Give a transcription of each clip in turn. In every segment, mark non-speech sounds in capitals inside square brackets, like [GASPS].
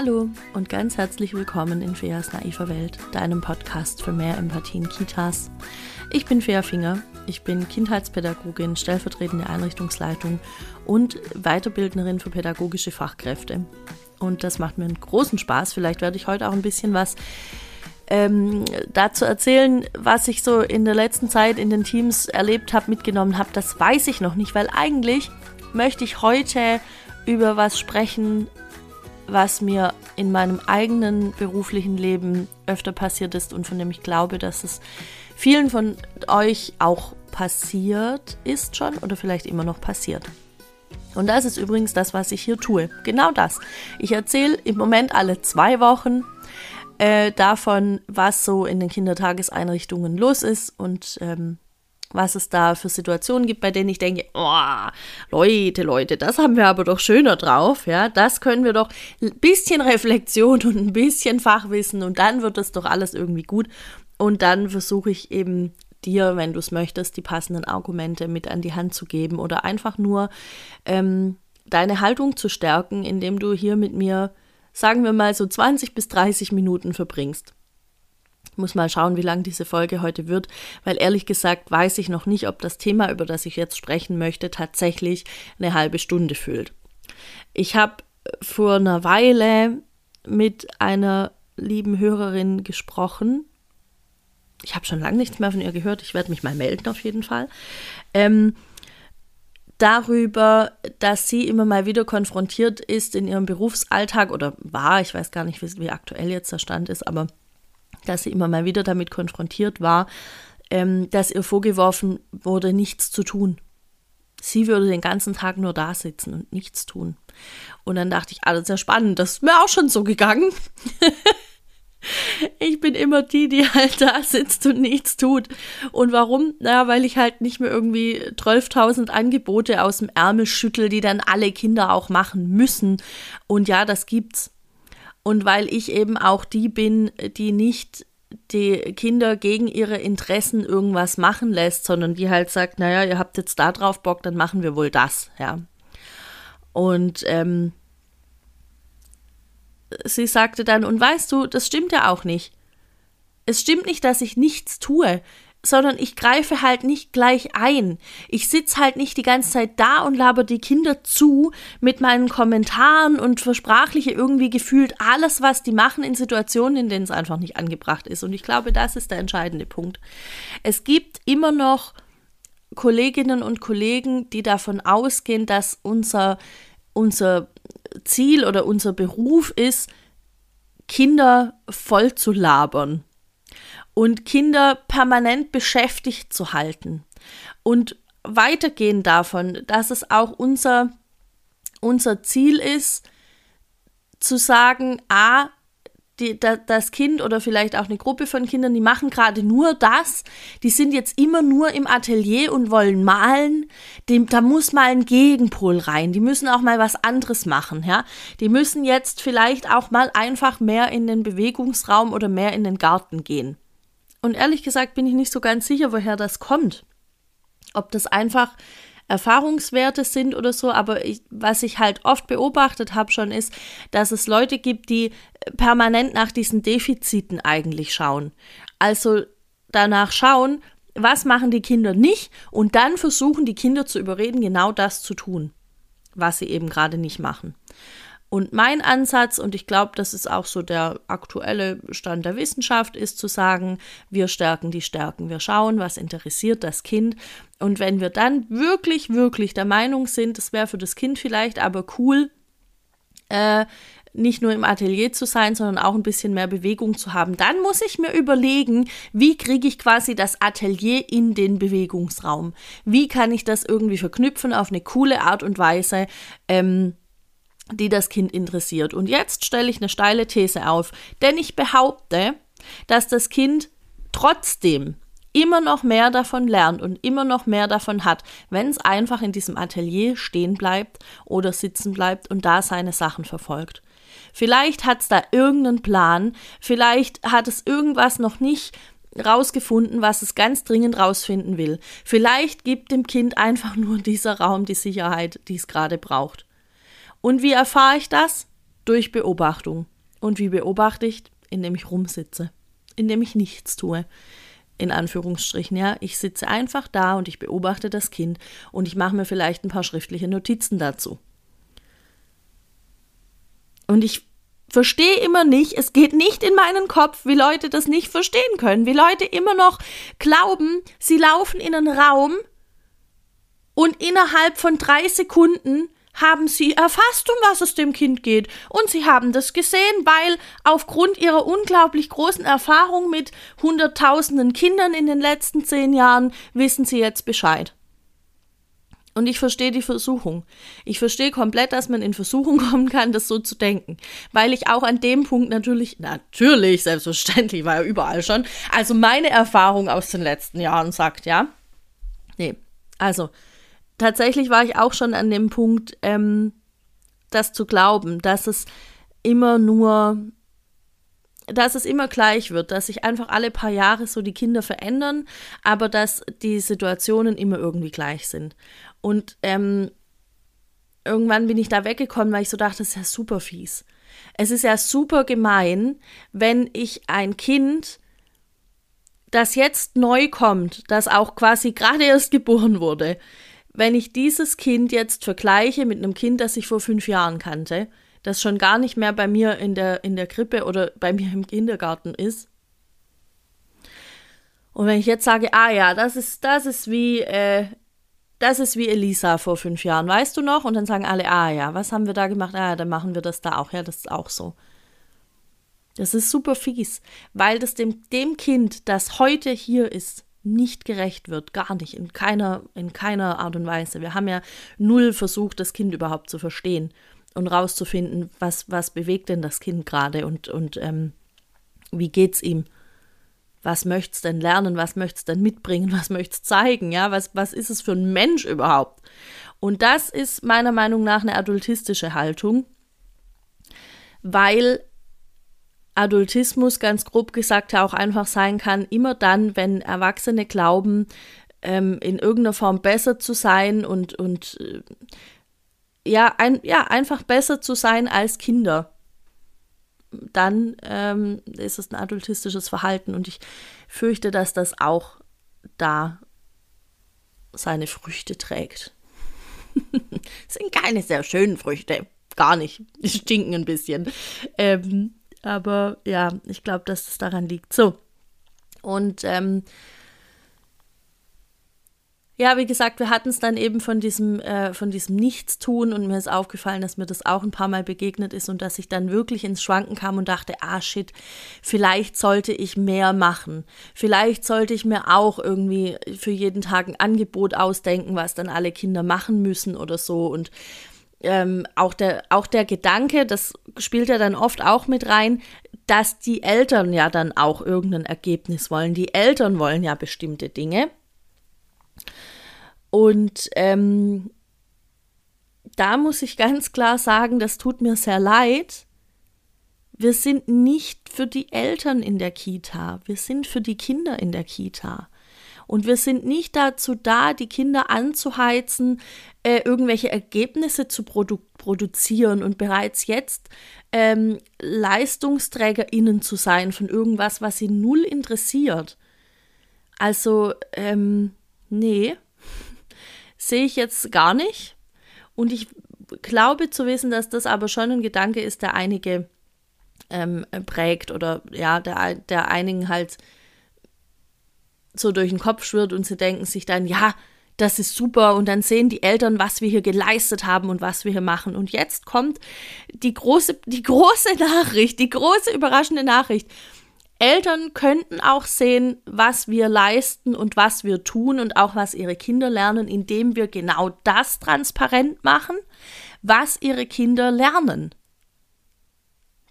Hallo und ganz herzlich willkommen in Feas naiver Welt, deinem Podcast für mehr Empathie in Kitas. Ich bin Fea Finger, ich bin Kindheitspädagogin, stellvertretende Einrichtungsleitung und Weiterbildnerin für pädagogische Fachkräfte. Und das macht mir einen großen Spaß. Vielleicht werde ich heute auch ein bisschen was ähm, dazu erzählen, was ich so in der letzten Zeit in den Teams erlebt habe, mitgenommen habe. Das weiß ich noch nicht, weil eigentlich möchte ich heute über was sprechen, was mir in meinem eigenen beruflichen Leben öfter passiert ist und von dem ich glaube, dass es vielen von euch auch passiert ist schon oder vielleicht immer noch passiert. Und das ist übrigens das, was ich hier tue. Genau das. Ich erzähle im Moment alle zwei Wochen äh, davon, was so in den Kindertageseinrichtungen los ist und ähm, was es da für Situationen gibt, bei denen ich denke, oh, Leute, Leute, das haben wir aber doch schöner drauf, ja, das können wir doch ein bisschen Reflexion und ein bisschen Fachwissen und dann wird das doch alles irgendwie gut. Und dann versuche ich eben dir, wenn du es möchtest, die passenden Argumente mit an die Hand zu geben oder einfach nur ähm, deine Haltung zu stärken, indem du hier mit mir, sagen wir mal, so 20 bis 30 Minuten verbringst muss mal schauen, wie lang diese Folge heute wird, weil ehrlich gesagt weiß ich noch nicht, ob das Thema, über das ich jetzt sprechen möchte, tatsächlich eine halbe Stunde füllt. Ich habe vor einer Weile mit einer lieben Hörerin gesprochen. Ich habe schon lange nichts mehr von ihr gehört. Ich werde mich mal melden auf jeden Fall. Ähm, darüber, dass sie immer mal wieder konfrontiert ist in ihrem Berufsalltag oder war, ich weiß gar nicht, wie, wie aktuell jetzt der Stand ist, aber dass sie immer mal wieder damit konfrontiert war, ähm, dass ihr vorgeworfen wurde, nichts zu tun. Sie würde den ganzen Tag nur da sitzen und nichts tun. Und dann dachte ich, alles ah, sehr spannend, das ist mir auch schon so gegangen. [LAUGHS] ich bin immer die, die halt da sitzt und nichts tut. Und warum? Na, weil ich halt nicht mehr irgendwie 12.000 Angebote aus dem Ärmel schüttel, die dann alle Kinder auch machen müssen. Und ja, das gibt's und weil ich eben auch die bin, die nicht die Kinder gegen ihre Interessen irgendwas machen lässt, sondern die halt sagt, naja, ihr habt jetzt da drauf Bock, dann machen wir wohl das, ja. Und ähm, sie sagte dann, und weißt du, das stimmt ja auch nicht. Es stimmt nicht, dass ich nichts tue sondern ich greife halt nicht gleich ein. Ich sitze halt nicht die ganze Zeit da und laber die Kinder zu mit meinen Kommentaren und versprachliche irgendwie gefühlt alles, was die machen in Situationen, in denen es einfach nicht angebracht ist. Und ich glaube, das ist der entscheidende Punkt. Es gibt immer noch Kolleginnen und Kollegen, die davon ausgehen, dass unser, unser Ziel oder unser Beruf ist, Kinder voll zu labern und Kinder permanent beschäftigt zu halten. Und weitergehend davon, dass es auch unser, unser Ziel ist, zu sagen, a, die, da, das Kind oder vielleicht auch eine Gruppe von Kindern, die machen gerade nur das, die sind jetzt immer nur im Atelier und wollen malen, dem, da muss mal ein Gegenpol rein, die müssen auch mal was anderes machen, ja. Die müssen jetzt vielleicht auch mal einfach mehr in den Bewegungsraum oder mehr in den Garten gehen. Und ehrlich gesagt bin ich nicht so ganz sicher, woher das kommt. Ob das einfach Erfahrungswerte sind oder so, aber ich, was ich halt oft beobachtet habe schon ist, dass es Leute gibt, die permanent nach diesen Defiziten eigentlich schauen. Also danach schauen, was machen die Kinder nicht und dann versuchen die Kinder zu überreden, genau das zu tun, was sie eben gerade nicht machen. Und mein Ansatz, und ich glaube, das ist auch so der aktuelle Stand der Wissenschaft, ist zu sagen, wir stärken die Stärken. Wir schauen, was interessiert das Kind. Und wenn wir dann wirklich, wirklich der Meinung sind, es wäre für das Kind vielleicht aber cool, äh, nicht nur im Atelier zu sein, sondern auch ein bisschen mehr Bewegung zu haben, dann muss ich mir überlegen, wie kriege ich quasi das Atelier in den Bewegungsraum? Wie kann ich das irgendwie verknüpfen auf eine coole Art und Weise? Ähm, die das Kind interessiert. Und jetzt stelle ich eine steile These auf, denn ich behaupte, dass das Kind trotzdem immer noch mehr davon lernt und immer noch mehr davon hat, wenn es einfach in diesem Atelier stehen bleibt oder sitzen bleibt und da seine Sachen verfolgt. Vielleicht hat es da irgendeinen Plan, vielleicht hat es irgendwas noch nicht rausgefunden, was es ganz dringend rausfinden will. Vielleicht gibt dem Kind einfach nur dieser Raum die Sicherheit, die es gerade braucht. Und wie erfahre ich das? Durch Beobachtung. Und wie beobachte ich? Indem ich rumsitze. Indem ich nichts tue. In Anführungsstrichen, ja. Ich sitze einfach da und ich beobachte das Kind und ich mache mir vielleicht ein paar schriftliche Notizen dazu. Und ich verstehe immer nicht, es geht nicht in meinen Kopf, wie Leute das nicht verstehen können, wie Leute immer noch glauben, sie laufen in einen Raum und innerhalb von drei Sekunden haben sie erfasst, um was es dem Kind geht. Und sie haben das gesehen, weil aufgrund ihrer unglaublich großen Erfahrung mit Hunderttausenden Kindern in den letzten zehn Jahren wissen sie jetzt Bescheid. Und ich verstehe die Versuchung. Ich verstehe komplett, dass man in Versuchung [LAUGHS] kommen kann, das so zu denken. Weil ich auch an dem Punkt natürlich, natürlich, selbstverständlich, war ja überall schon. Also meine Erfahrung aus den letzten Jahren sagt, ja. Nee. Also, tatsächlich war ich auch schon an dem Punkt, ähm, das zu glauben, dass es immer nur dass es immer gleich wird, dass sich einfach alle paar Jahre so die Kinder verändern, aber dass die Situationen immer irgendwie gleich sind. Und ähm, irgendwann bin ich da weggekommen, weil ich so dachte, das ist ja super fies. Es ist ja super gemein, wenn ich ein Kind, das jetzt neu kommt, das auch quasi gerade erst geboren wurde, wenn ich dieses Kind jetzt vergleiche mit einem Kind, das ich vor fünf Jahren kannte, das schon gar nicht mehr bei mir in der, in der Krippe oder bei mir im Kindergarten ist. Und wenn ich jetzt sage, ah ja, das ist, das ist wie, äh, das ist wie Elisa vor fünf Jahren, weißt du noch? Und dann sagen alle, ah ja, was haben wir da gemacht? Ah ja, dann machen wir das da auch. Ja, das ist auch so. Das ist super fies, weil das dem, dem Kind, das heute hier ist, nicht gerecht wird. Gar nicht. In keiner, in keiner Art und Weise. Wir haben ja null versucht, das Kind überhaupt zu verstehen und rauszufinden, was, was bewegt denn das Kind gerade und, und ähm, wie geht's ihm? Was möchte es denn lernen? Was möchte es denn mitbringen? Was möchte es zeigen? Ja, was, was ist es für ein Mensch überhaupt? Und das ist meiner Meinung nach eine adultistische Haltung, weil Adultismus ganz grob gesagt ja auch einfach sein kann, immer dann, wenn Erwachsene glauben, ähm, in irgendeiner Form besser zu sein und, und äh, ja, ein, ja, einfach besser zu sein als Kinder, dann ähm, ist es ein adultistisches Verhalten und ich fürchte, dass das auch da seine Früchte trägt. [LAUGHS] sind keine sehr schönen Früchte, gar nicht. Die stinken ein bisschen. Ähm, aber ja, ich glaube, dass es daran liegt. So. Und ähm, ja, wie gesagt, wir hatten es dann eben von diesem, äh, von diesem Nichtstun und mir ist aufgefallen, dass mir das auch ein paar Mal begegnet ist und dass ich dann wirklich ins Schwanken kam und dachte, ah shit, vielleicht sollte ich mehr machen. Vielleicht sollte ich mir auch irgendwie für jeden Tag ein Angebot ausdenken, was dann alle Kinder machen müssen oder so. Und ähm, auch, der, auch der Gedanke, das spielt ja dann oft auch mit rein, dass die Eltern ja dann auch irgendein Ergebnis wollen. Die Eltern wollen ja bestimmte Dinge. Und ähm, da muss ich ganz klar sagen, das tut mir sehr leid. Wir sind nicht für die Eltern in der Kita, wir sind für die Kinder in der Kita. Und wir sind nicht dazu da, die Kinder anzuheizen, äh, irgendwelche Ergebnisse zu produ produzieren und bereits jetzt ähm, LeistungsträgerInnen zu sein von irgendwas, was sie null interessiert. Also, ähm, nee, [LAUGHS] sehe ich jetzt gar nicht. Und ich glaube zu wissen, dass das aber schon ein Gedanke ist, der einige ähm, prägt oder ja, der, der einigen halt so durch den Kopf schwirrt und sie denken sich dann, ja, das ist super und dann sehen die Eltern, was wir hier geleistet haben und was wir hier machen. Und jetzt kommt die große, die große [LAUGHS] Nachricht, die große überraschende Nachricht. Eltern könnten auch sehen, was wir leisten und was wir tun und auch was ihre Kinder lernen, indem wir genau das transparent machen, was ihre Kinder lernen.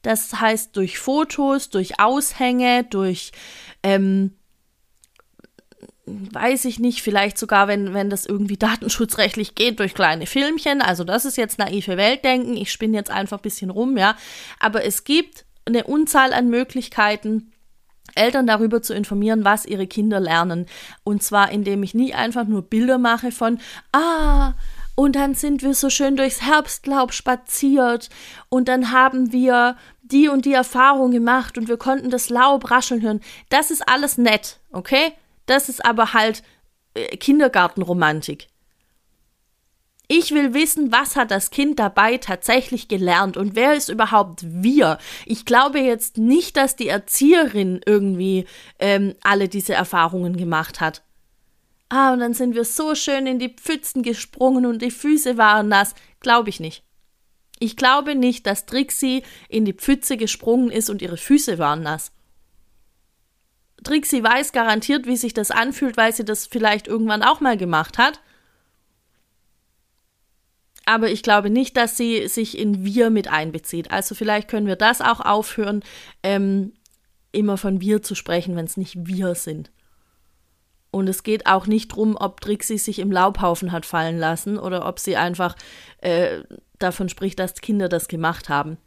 Das heißt durch Fotos, durch Aushänge, durch, ähm, weiß ich nicht, vielleicht sogar, wenn, wenn das irgendwie datenschutzrechtlich geht, durch kleine Filmchen. Also das ist jetzt naive Weltdenken. Ich spinne jetzt einfach ein bisschen rum, ja. Aber es gibt eine Unzahl an Möglichkeiten, Eltern darüber zu informieren, was ihre Kinder lernen. Und zwar, indem ich nie einfach nur Bilder mache von, ah, und dann sind wir so schön durchs Herbstlaub spaziert und dann haben wir die und die Erfahrung gemacht und wir konnten das Laub rascheln hören. Das ist alles nett, okay? Das ist aber halt äh, Kindergartenromantik. Ich will wissen, was hat das Kind dabei tatsächlich gelernt und wer ist überhaupt wir? Ich glaube jetzt nicht, dass die Erzieherin irgendwie ähm, alle diese Erfahrungen gemacht hat. Ah, und dann sind wir so schön in die Pfützen gesprungen und die Füße waren nass. Glaube ich nicht. Ich glaube nicht, dass Trixie in die Pfütze gesprungen ist und ihre Füße waren nass. Trixie weiß garantiert, wie sich das anfühlt, weil sie das vielleicht irgendwann auch mal gemacht hat aber ich glaube nicht, dass sie sich in wir mit einbezieht. Also vielleicht können wir das auch aufhören, ähm, immer von wir zu sprechen, wenn es nicht wir sind. Und es geht auch nicht darum, ob Trixie sich im Laubhaufen hat fallen lassen oder ob sie einfach äh, davon spricht, dass Kinder das gemacht haben.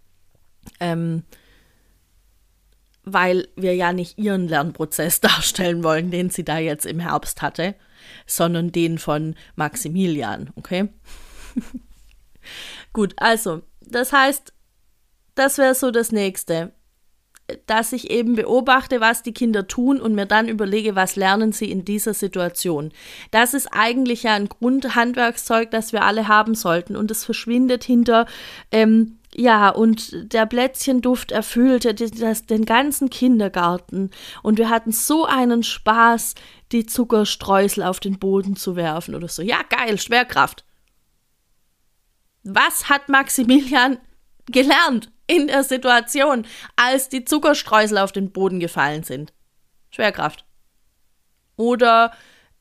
Ähm, weil wir ja nicht ihren Lernprozess [LAUGHS] darstellen wollen, den sie da jetzt im Herbst hatte, sondern den von Maximilian, okay? [LAUGHS] Gut, also, das heißt, das wäre so das nächste. Dass ich eben beobachte, was die Kinder tun und mir dann überlege, was lernen sie in dieser Situation. Das ist eigentlich ja ein Grundhandwerkszeug, das wir alle haben sollten. Und es verschwindet hinter, ähm, ja, und der Plätzchenduft erfüllte das, den ganzen Kindergarten. Und wir hatten so einen Spaß, die Zuckerstreusel auf den Boden zu werfen oder so. Ja, geil, Schwerkraft. Was hat Maximilian gelernt in der Situation, als die Zuckerstreusel auf den Boden gefallen sind? Schwerkraft. Oder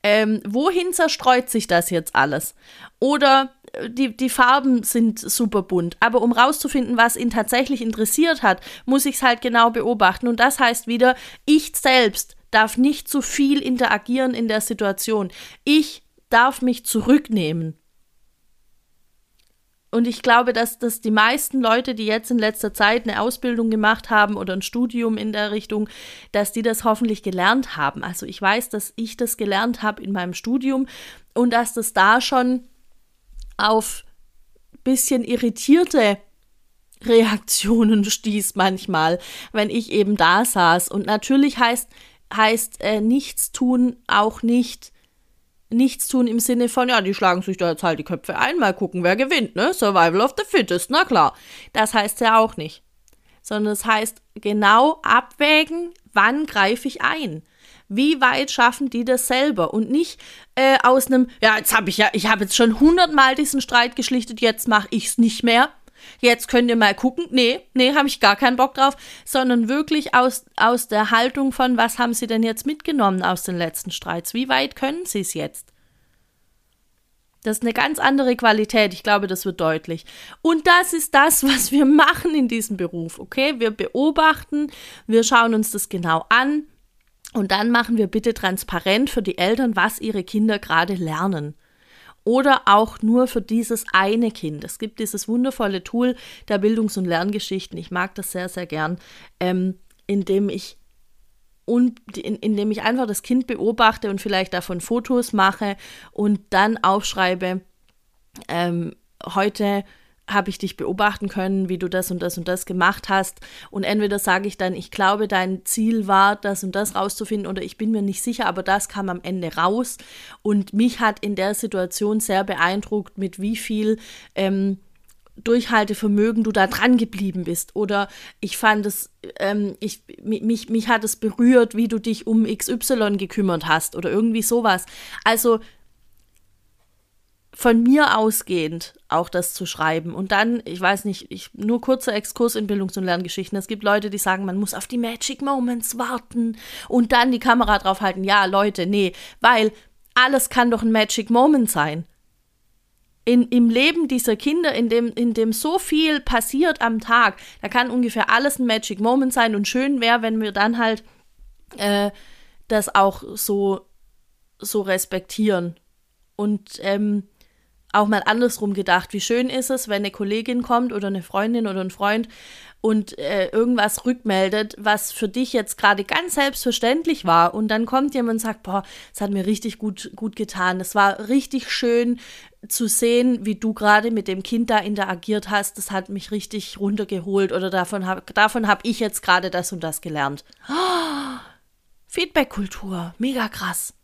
ähm, wohin zerstreut sich das jetzt alles? Oder die, die Farben sind super bunt. Aber um rauszufinden, was ihn tatsächlich interessiert hat, muss ich es halt genau beobachten. Und das heißt wieder, ich selbst darf nicht zu viel interagieren in der Situation. Ich darf mich zurücknehmen. Und ich glaube, dass, dass die meisten Leute, die jetzt in letzter Zeit eine Ausbildung gemacht haben oder ein Studium in der Richtung, dass die das hoffentlich gelernt haben. Also ich weiß, dass ich das gelernt habe in meinem Studium und dass das da schon auf bisschen irritierte Reaktionen [LAUGHS] stieß manchmal, wenn ich eben da saß. Und natürlich heißt, heißt äh, nichts tun auch nicht nichts tun im Sinne von, ja, die schlagen sich da jetzt halt die Köpfe ein, mal gucken, wer gewinnt, ne? Survival of the Fittest, na klar. Das heißt ja auch nicht. Sondern es heißt genau abwägen, wann greife ich ein. Wie weit schaffen die das selber und nicht äh, aus einem, ja, jetzt habe ich ja, ich habe jetzt schon hundertmal diesen Streit geschlichtet, jetzt mache ich es nicht mehr jetzt könnt ihr mal gucken. Nee, nee, habe ich gar keinen Bock drauf, sondern wirklich aus, aus der Haltung von, was haben sie denn jetzt mitgenommen aus den letzten Streits? Wie weit können sie es jetzt? Das ist eine ganz andere Qualität. Ich glaube, das wird deutlich. Und das ist das, was wir [LAUGHS] machen in diesem Beruf. Okay, wir beobachten, wir schauen uns das genau an und dann machen wir bitte transparent für die Eltern, was ihre Kinder gerade lernen oder auch nur für dieses eine Kind. Es gibt dieses wundervolle Tool der Bildungs- und Lerngeschichten. Ich mag das sehr, sehr gern, ähm, indem ich indem ich einfach das Kind beobachte und vielleicht davon Fotos mache und dann aufschreibe, ähm, heute habe ich dich beobachten können, wie du das und das und das gemacht hast. Und entweder sage ich dann, ich glaube, dein Ziel war, das und das rauszufinden, oder ich bin mir nicht sicher, aber das kam am Ende raus. Und mich hat in der Situation sehr beeindruckt, mit wie viel ähm, Durchhaltevermögen du da dran geblieben bist. Oder ich fand es, ähm, ich, mich, mich hat es berührt, wie du dich um XY gekümmert hast oder irgendwie sowas. Also von mir ausgehend auch das zu schreiben. Und dann, ich weiß nicht, ich, nur kurzer Exkurs in Bildungs- und Lerngeschichten. Es gibt Leute, die sagen, man muss auf die Magic Moments warten und dann die Kamera drauf halten. Ja, Leute, nee, weil alles kann doch ein Magic Moment sein. In, Im Leben dieser Kinder, in dem, in dem so viel passiert am Tag, da kann ungefähr alles ein Magic Moment sein und schön wäre, wenn wir dann halt äh, das auch so, so respektieren. Und ähm, auch mal andersrum gedacht. Wie schön ist es, wenn eine Kollegin kommt oder eine Freundin oder ein Freund und äh, irgendwas rückmeldet, was für dich jetzt gerade ganz selbstverständlich war. Und dann kommt jemand und sagt, boah, es hat mir richtig gut, gut getan. Es war richtig schön zu sehen, wie du gerade mit dem Kind da interagiert hast. Das hat mich richtig runtergeholt oder davon habe davon hab ich jetzt gerade das und das gelernt. Oh, [GASPS] Feedback-Kultur, mega krass.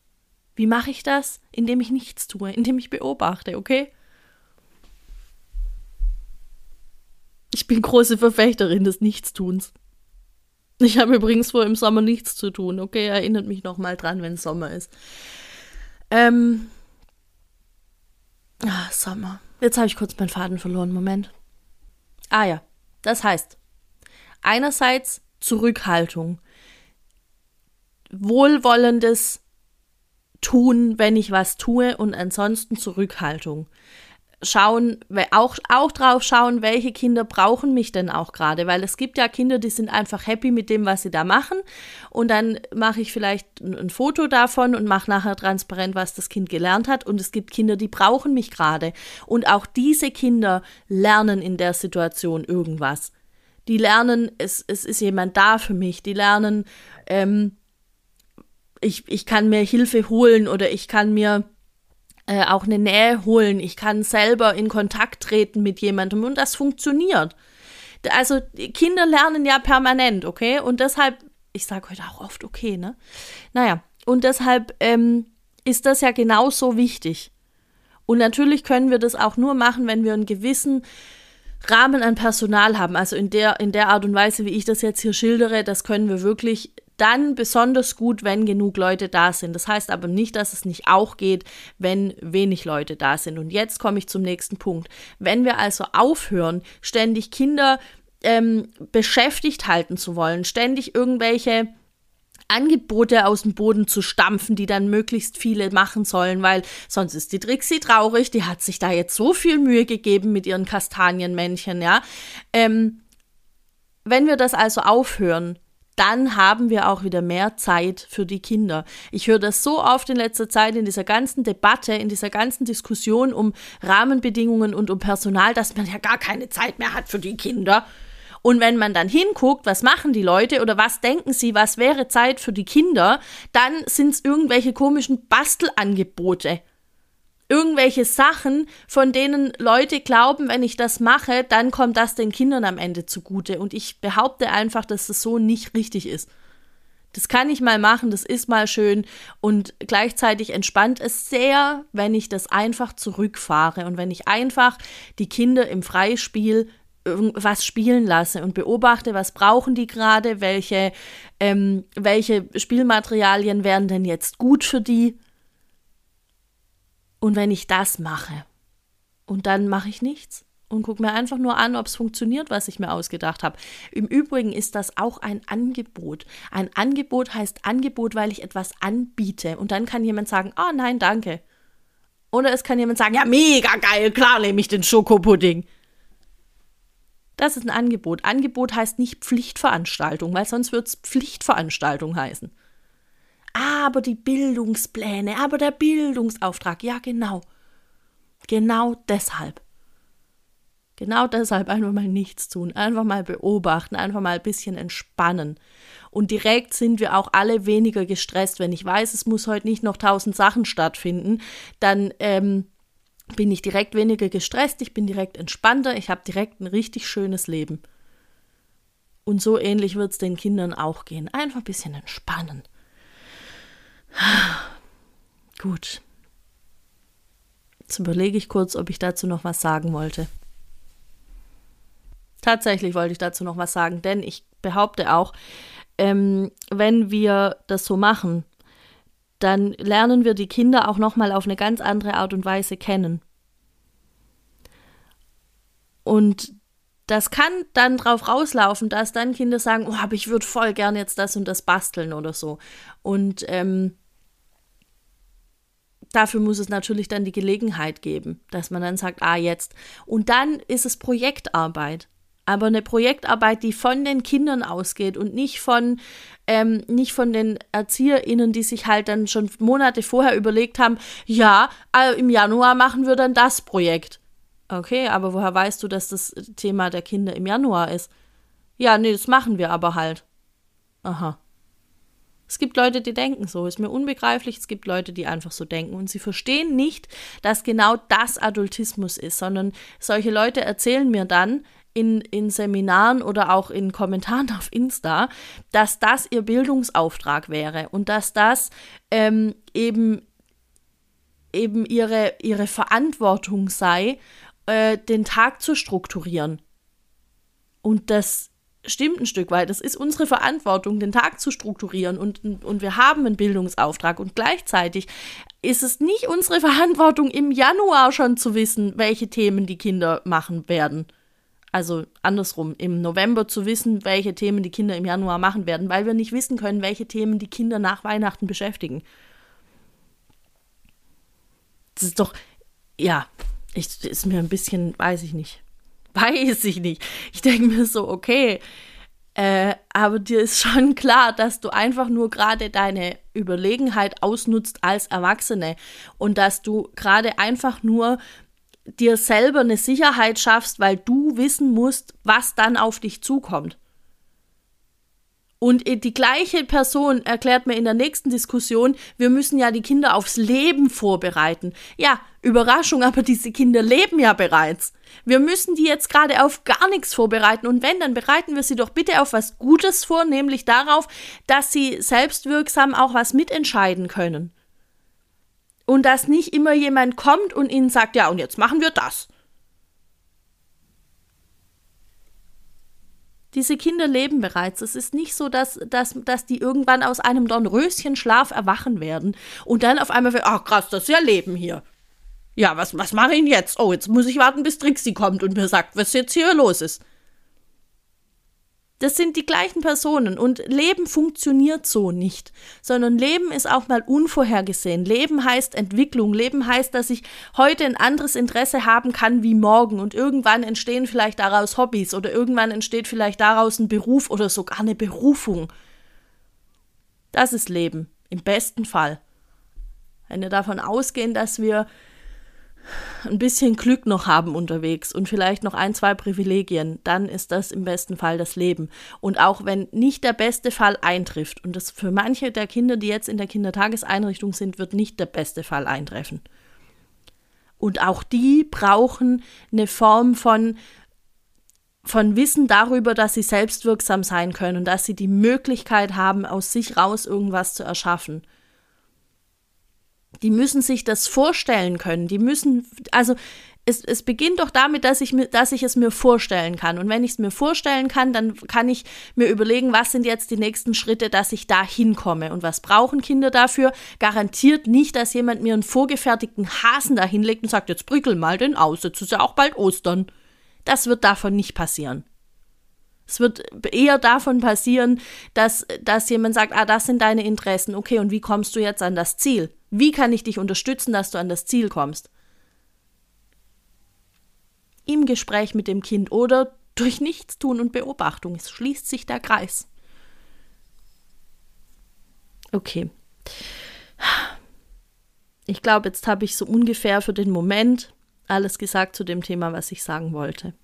Wie mache ich das? Indem ich nichts tue, indem ich beobachte, okay? Ich bin große Verfechterin des Nichtstuns. Ich habe übrigens vor, im Sommer nichts zu tun, okay? Erinnert mich nochmal dran, wenn Sommer ist. Ähm. Ah, Sommer. Jetzt habe ich kurz meinen Faden verloren. Moment. Ah ja, das heißt, einerseits Zurückhaltung, wohlwollendes Tun, wenn ich was tue und ansonsten Zurückhaltung schauen, auch, auch drauf schauen, welche Kinder brauchen mich denn auch gerade, weil es gibt ja Kinder, die sind einfach happy mit dem, was sie da machen und dann mache ich vielleicht ein, ein Foto davon und mache nachher transparent, was das Kind gelernt hat und es gibt Kinder, die brauchen mich gerade und auch diese Kinder lernen in der Situation irgendwas. Die lernen, es, es ist jemand da für mich, die lernen, ähm, ich, ich kann mir Hilfe holen oder ich kann mir äh, auch eine Nähe holen. Ich kann selber in Kontakt treten mit jemandem und das funktioniert. Also Kinder lernen ja permanent, okay? Und deshalb, ich sage heute auch oft okay, ne? Naja, und deshalb ähm, ist das ja genauso wichtig. Und natürlich können wir das auch nur machen, wenn wir einen gewissen Rahmen an Personal haben. Also in der, in der Art und Weise, wie ich das jetzt hier schildere, das können wir wirklich dann besonders gut, wenn genug Leute da sind. Das heißt aber nicht, dass es nicht auch geht, wenn wenig Leute da sind. Und jetzt komme ich zum nächsten Punkt. Wenn wir also aufhören, ständig Kinder ähm, beschäftigt halten zu wollen, ständig irgendwelche Angebote aus dem Boden zu stampfen, die dann möglichst viele machen sollen, weil sonst ist die Trixie traurig, die hat sich da jetzt so viel Mühe gegeben mit ihren Kastanienmännchen, ja. Ähm, wenn wir das also aufhören, dann haben wir auch wieder mehr Zeit für die Kinder. Ich höre das so oft in letzter Zeit in dieser ganzen Debatte, in dieser ganzen Diskussion um Rahmenbedingungen und um Personal, dass man ja gar keine Zeit mehr hat für die Kinder. Und wenn man dann hinguckt, was machen die Leute oder was denken sie, was wäre Zeit für die Kinder, dann sind es irgendwelche komischen Bastelangebote irgendwelche Sachen, von denen Leute glauben, wenn ich das mache, dann kommt das den Kindern am Ende zugute. Und ich behaupte einfach, dass das so nicht richtig ist. Das kann ich mal machen, das ist mal schön und gleichzeitig entspannt es sehr, wenn ich das einfach zurückfahre und wenn ich einfach die Kinder im Freispiel was spielen lasse und beobachte, was brauchen die gerade, welche, ähm, welche Spielmaterialien wären denn jetzt gut für die und wenn ich das mache und dann mache ich nichts und gucke mir einfach nur an, ob es funktioniert, was ich mir ausgedacht habe. Im Übrigen ist das auch ein Angebot. Ein Angebot heißt Angebot, weil ich etwas anbiete. Und dann kann jemand sagen, oh nein, danke. Oder es kann jemand sagen, ja, mega geil, klar nehme ich den Schokopudding. Das ist ein Angebot. Angebot heißt nicht Pflichtveranstaltung, weil sonst wird es Pflichtveranstaltung heißen. Aber die Bildungspläne, aber der Bildungsauftrag, ja genau. Genau deshalb. Genau deshalb einfach mal nichts tun, einfach mal beobachten, einfach mal ein bisschen entspannen. Und direkt sind wir auch alle weniger gestresst. Wenn ich weiß, es muss heute nicht noch tausend Sachen stattfinden, dann ähm, bin ich direkt weniger gestresst, ich bin direkt entspannter, ich habe direkt ein richtig schönes Leben. Und so ähnlich wird es den Kindern auch gehen. Einfach ein bisschen entspannen. [SIGHS] Gut. Jetzt überlege ich kurz, ob ich dazu noch was sagen wollte. Tatsächlich wollte ich dazu noch was sagen, denn ich behaupte auch, ähm, wenn wir das so machen, dann lernen wir die Kinder auch noch mal auf eine ganz andere Art und Weise kennen. Und das kann dann drauf rauslaufen, dass dann Kinder sagen, oh, aber ich würde voll gern jetzt das und das basteln oder so. Und ähm, dafür muss es natürlich dann die Gelegenheit geben, dass man dann sagt, ah, jetzt. Und dann ist es Projektarbeit. Aber eine Projektarbeit, die von den Kindern ausgeht und nicht von, ähm, nicht von den ErzieherInnen, die sich halt dann schon Monate vorher überlegt haben, ja, äh, im Januar machen wir dann das Projekt. Okay, aber woher weißt du, dass das Thema der Kinder im Januar ist? Ja, nee, das machen wir aber halt. Aha. Es gibt Leute, die denken so, ist mir unbegreiflich. Es gibt Leute, die einfach so denken und sie verstehen nicht, dass genau das Adultismus ist, sondern solche Leute erzählen mir dann in, in Seminaren oder auch in Kommentaren [LAUGHS] auf Insta, dass das ihr Bildungsauftrag wäre und dass das ähm, eben, eben ihre, ihre Verantwortung sei, äh, den Tag zu strukturieren. Und das stimmt ein Stück weit. Das ist unsere Verantwortung, den Tag zu strukturieren und, und wir haben einen Bildungsauftrag. Und gleichzeitig ist es nicht unsere Verantwortung, im Januar schon zu wissen, welche Themen die Kinder machen werden. Also andersrum, im November zu wissen, welche Themen die Kinder im Januar machen werden, weil wir nicht wissen können, welche Themen die Kinder nach Weihnachten beschäftigen. Das ist doch, ja, ich, ist mir ein bisschen, weiß ich nicht weiß ich nicht. Ich denke mir so, okay, äh, aber dir ist schon klar, dass du einfach nur gerade deine Überlegenheit ausnutzt als Erwachsene und dass du gerade einfach nur dir selber eine Sicherheit schaffst, weil du wissen musst, was dann auf dich zukommt. Und die gleiche Person erklärt mir in der nächsten Diskussion, wir müssen ja die Kinder aufs Leben vorbereiten. Ja, Überraschung, aber diese Kinder leben ja bereits. Wir müssen die jetzt gerade auf gar nichts vorbereiten. Und wenn, dann bereiten wir sie doch bitte auf was Gutes vor, nämlich darauf, dass sie selbstwirksam auch was mitentscheiden können. Und dass nicht immer jemand kommt und ihnen sagt, ja, und jetzt machen wir das. Diese Kinder leben bereits. Es ist nicht so, dass, dass, dass die irgendwann aus einem Dornröschenschlaf erwachen werden und dann auf einmal, ach krass, das ist ja Leben hier. Ja, was, was mache ich denn jetzt? Oh, jetzt muss ich warten, bis Trixie kommt und mir sagt, was jetzt hier los ist. Das sind die gleichen Personen und Leben funktioniert so nicht, sondern Leben ist auch mal unvorhergesehen. Leben heißt Entwicklung. Leben heißt, dass ich heute ein anderes Interesse haben kann wie morgen und irgendwann entstehen vielleicht daraus Hobbys oder irgendwann entsteht vielleicht daraus ein Beruf oder sogar eine Berufung. Das ist Leben, im besten Fall. Wenn wir davon ausgehen, dass wir ein bisschen Glück noch haben unterwegs und vielleicht noch ein, zwei Privilegien, dann ist das im besten Fall das Leben. Und auch wenn nicht der beste Fall eintrifft, und das für manche der Kinder, die jetzt in der Kindertageseinrichtung sind, wird nicht der beste Fall eintreffen. Und auch die brauchen eine Form von von Wissen darüber, dass sie selbstwirksam sein können, dass sie die Möglichkeit haben, aus sich raus irgendwas zu erschaffen die müssen sich das vorstellen können. Die müssen, also es, es beginnt doch damit, dass ich, mir, dass ich es mir vorstellen kann. Und wenn ich es mir vorstellen kann, dann kann ich mir überlegen, was sind jetzt die nächsten Schritte, dass ich da hinkomme. Und was brauchen Kinder dafür? Garantiert nicht, dass jemand mir einen vorgefertigten Hasen da hinlegt und sagt, jetzt prickel mal den aus, jetzt ist ja auch bald Ostern. Das wird davon nicht passieren. Es wird eher davon passieren, dass, dass jemand sagt, ah, das sind deine Interessen, okay, und wie kommst du jetzt an das Ziel? Wie kann ich dich unterstützen, dass du an das Ziel kommst? Im Gespräch mit dem Kind oder durch Nichtstun und Beobachtung. Es schließt sich der Kreis. Okay. Ich glaube, jetzt habe ich so ungefähr für den Moment alles gesagt zu dem Thema, was ich sagen wollte.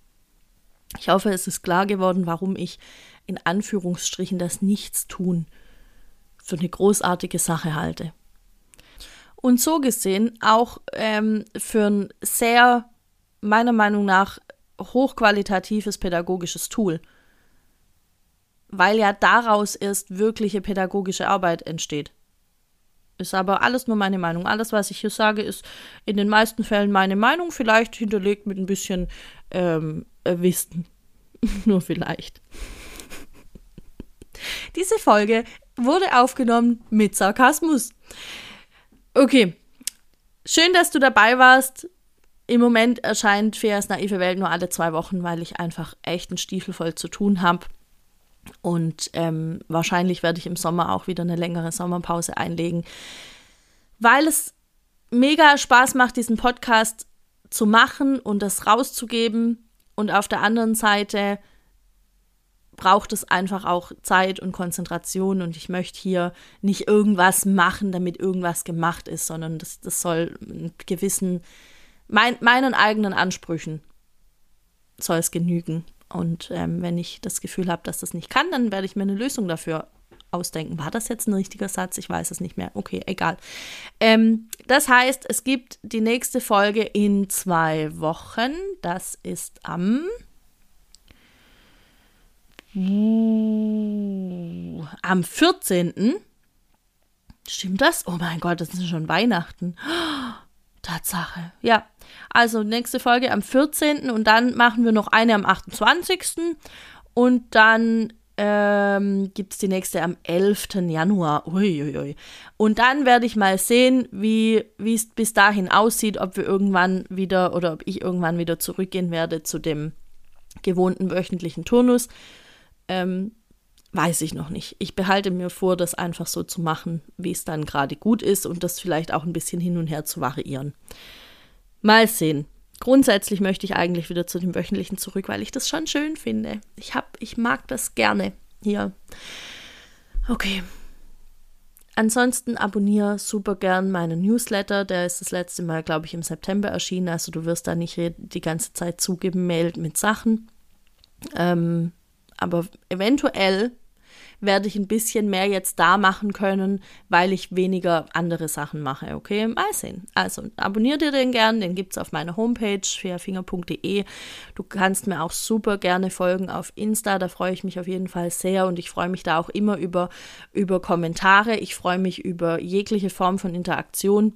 Ich hoffe, es ist klar geworden, warum ich in Anführungsstrichen das Nichtstun für eine großartige Sache halte und so gesehen auch ähm, für ein sehr, meiner Meinung nach, hochqualitatives pädagogisches Tool. Weil ja daraus erst wirkliche pädagogische Arbeit entsteht. Ist aber alles nur meine Meinung. Alles, was ich hier sage, ist in den meisten Fällen meine Meinung, vielleicht hinterlegt mit ein bisschen ähm, Wissen. [LAUGHS] nur vielleicht. [LAUGHS] Diese Folge wurde aufgenommen mit Sarkasmus. Okay. Schön, dass du dabei warst. Im Moment erscheint Feas naive Welt nur alle zwei Wochen, weil ich einfach echt einen Stiefel voll zu tun habe. Und ähm, wahrscheinlich werde ich im Sommer auch wieder eine längere Sommerpause einlegen, weil es mega Spaß macht, diesen Podcast zu machen und das rauszugeben. Und auf der anderen Seite braucht es einfach auch Zeit und Konzentration und ich möchte hier nicht irgendwas machen, damit irgendwas gemacht ist, sondern das, das soll mit gewissen, mein, meinen eigenen Ansprüchen soll es genügen. Und ähm, wenn ich das Gefühl habe, dass das nicht kann, dann werde ich mir eine Lösung dafür ausdenken. War das jetzt ein richtiger Satz? Ich weiß es nicht mehr. Okay, egal. Ähm, das heißt, es gibt die nächste Folge in zwei Wochen. Das ist am am 14. Stimmt das? Oh mein Gott, das ist schon Weihnachten. [GASPS] Tatsache. Ja, also nächste Folge am 14. und dann machen wir noch eine am 28. Und dann ähm, gibt es die nächste am 11. Januar. Uiuiui. Und dann werde ich mal sehen, wie es bis dahin aussieht, ob wir irgendwann wieder oder ob ich irgendwann wieder zurückgehen werde zu dem gewohnten wöchentlichen Turnus. Ähm, weiß ich noch nicht. Ich behalte mir vor, das einfach so zu machen, wie es dann gerade gut ist und das vielleicht auch ein bisschen hin und her zu variieren. Mal sehen. Grundsätzlich möchte ich eigentlich wieder zu dem wöchentlichen zurück, weil ich das schon schön finde. Ich hab, ich mag das gerne hier. Okay. Ansonsten abonniere super gern meinen Newsletter. Der ist das letzte Mal, glaube ich, im September erschienen. Also du wirst da nicht die ganze Zeit zugeben, Mail mit Sachen. Ähm, aber eventuell werde ich ein bisschen mehr jetzt da machen können, weil ich weniger andere Sachen mache. Okay, mal sehen. Also abonniert dir den gern, den gibt es auf meiner Homepage fairfinger.de. Du kannst mir auch super gerne folgen auf Insta, da freue ich mich auf jeden Fall sehr und ich freue mich da auch immer über, über Kommentare. Ich freue mich über jegliche Form von Interaktion.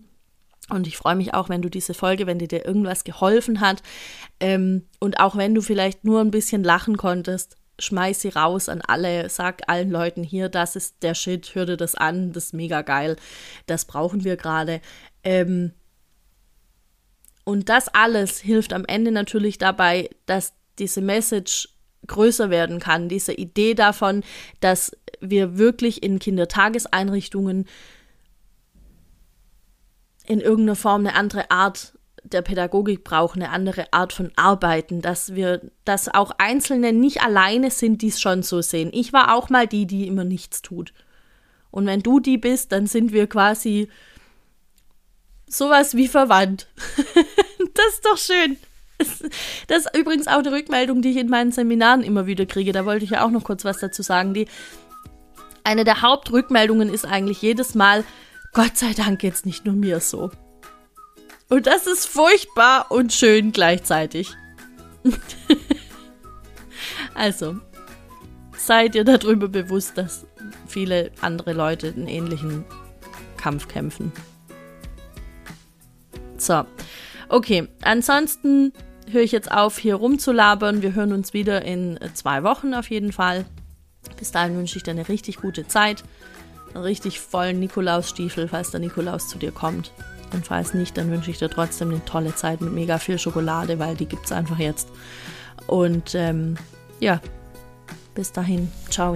Und ich freue mich auch, wenn du diese Folge, wenn dir dir irgendwas geholfen hat ähm, und auch wenn du vielleicht nur ein bisschen lachen konntest, schmeiß sie raus an alle, sag allen Leuten hier, das ist der Shit, hör dir das an, das ist mega geil, das brauchen wir gerade. Ähm, und das alles hilft am Ende natürlich dabei, dass diese Message größer werden kann, diese Idee davon, dass wir wirklich in Kindertageseinrichtungen in irgendeiner Form eine andere Art der Pädagogik brauchen, eine andere Art von Arbeiten, dass wir, dass auch Einzelne nicht alleine sind, die es schon so sehen. Ich war auch mal die, die immer nichts tut. Und wenn du die bist, dann sind wir quasi sowas wie verwandt. [LAUGHS] das ist doch schön. Das ist übrigens auch eine Rückmeldung, die ich in meinen Seminaren immer wieder kriege. Da wollte ich ja auch noch kurz was dazu sagen. Die, eine der Hauptrückmeldungen ist eigentlich jedes Mal, Gott sei Dank jetzt nicht nur mir so. Und das ist furchtbar und schön gleichzeitig. [LAUGHS] also, seid ihr darüber bewusst, dass viele andere Leute einen ähnlichen Kampf kämpfen. So, okay. Ansonsten höre ich jetzt auf, hier rumzulabern. Wir hören uns wieder in zwei Wochen auf jeden Fall. Bis dahin wünsche ich dir eine richtig gute Zeit. Einen richtig vollen Nikolausstiefel, falls der Nikolaus zu dir kommt. Und falls nicht, dann wünsche ich dir trotzdem eine tolle Zeit mit mega viel Schokolade, weil die gibt es einfach jetzt. Und ähm, ja, bis dahin. Ciao.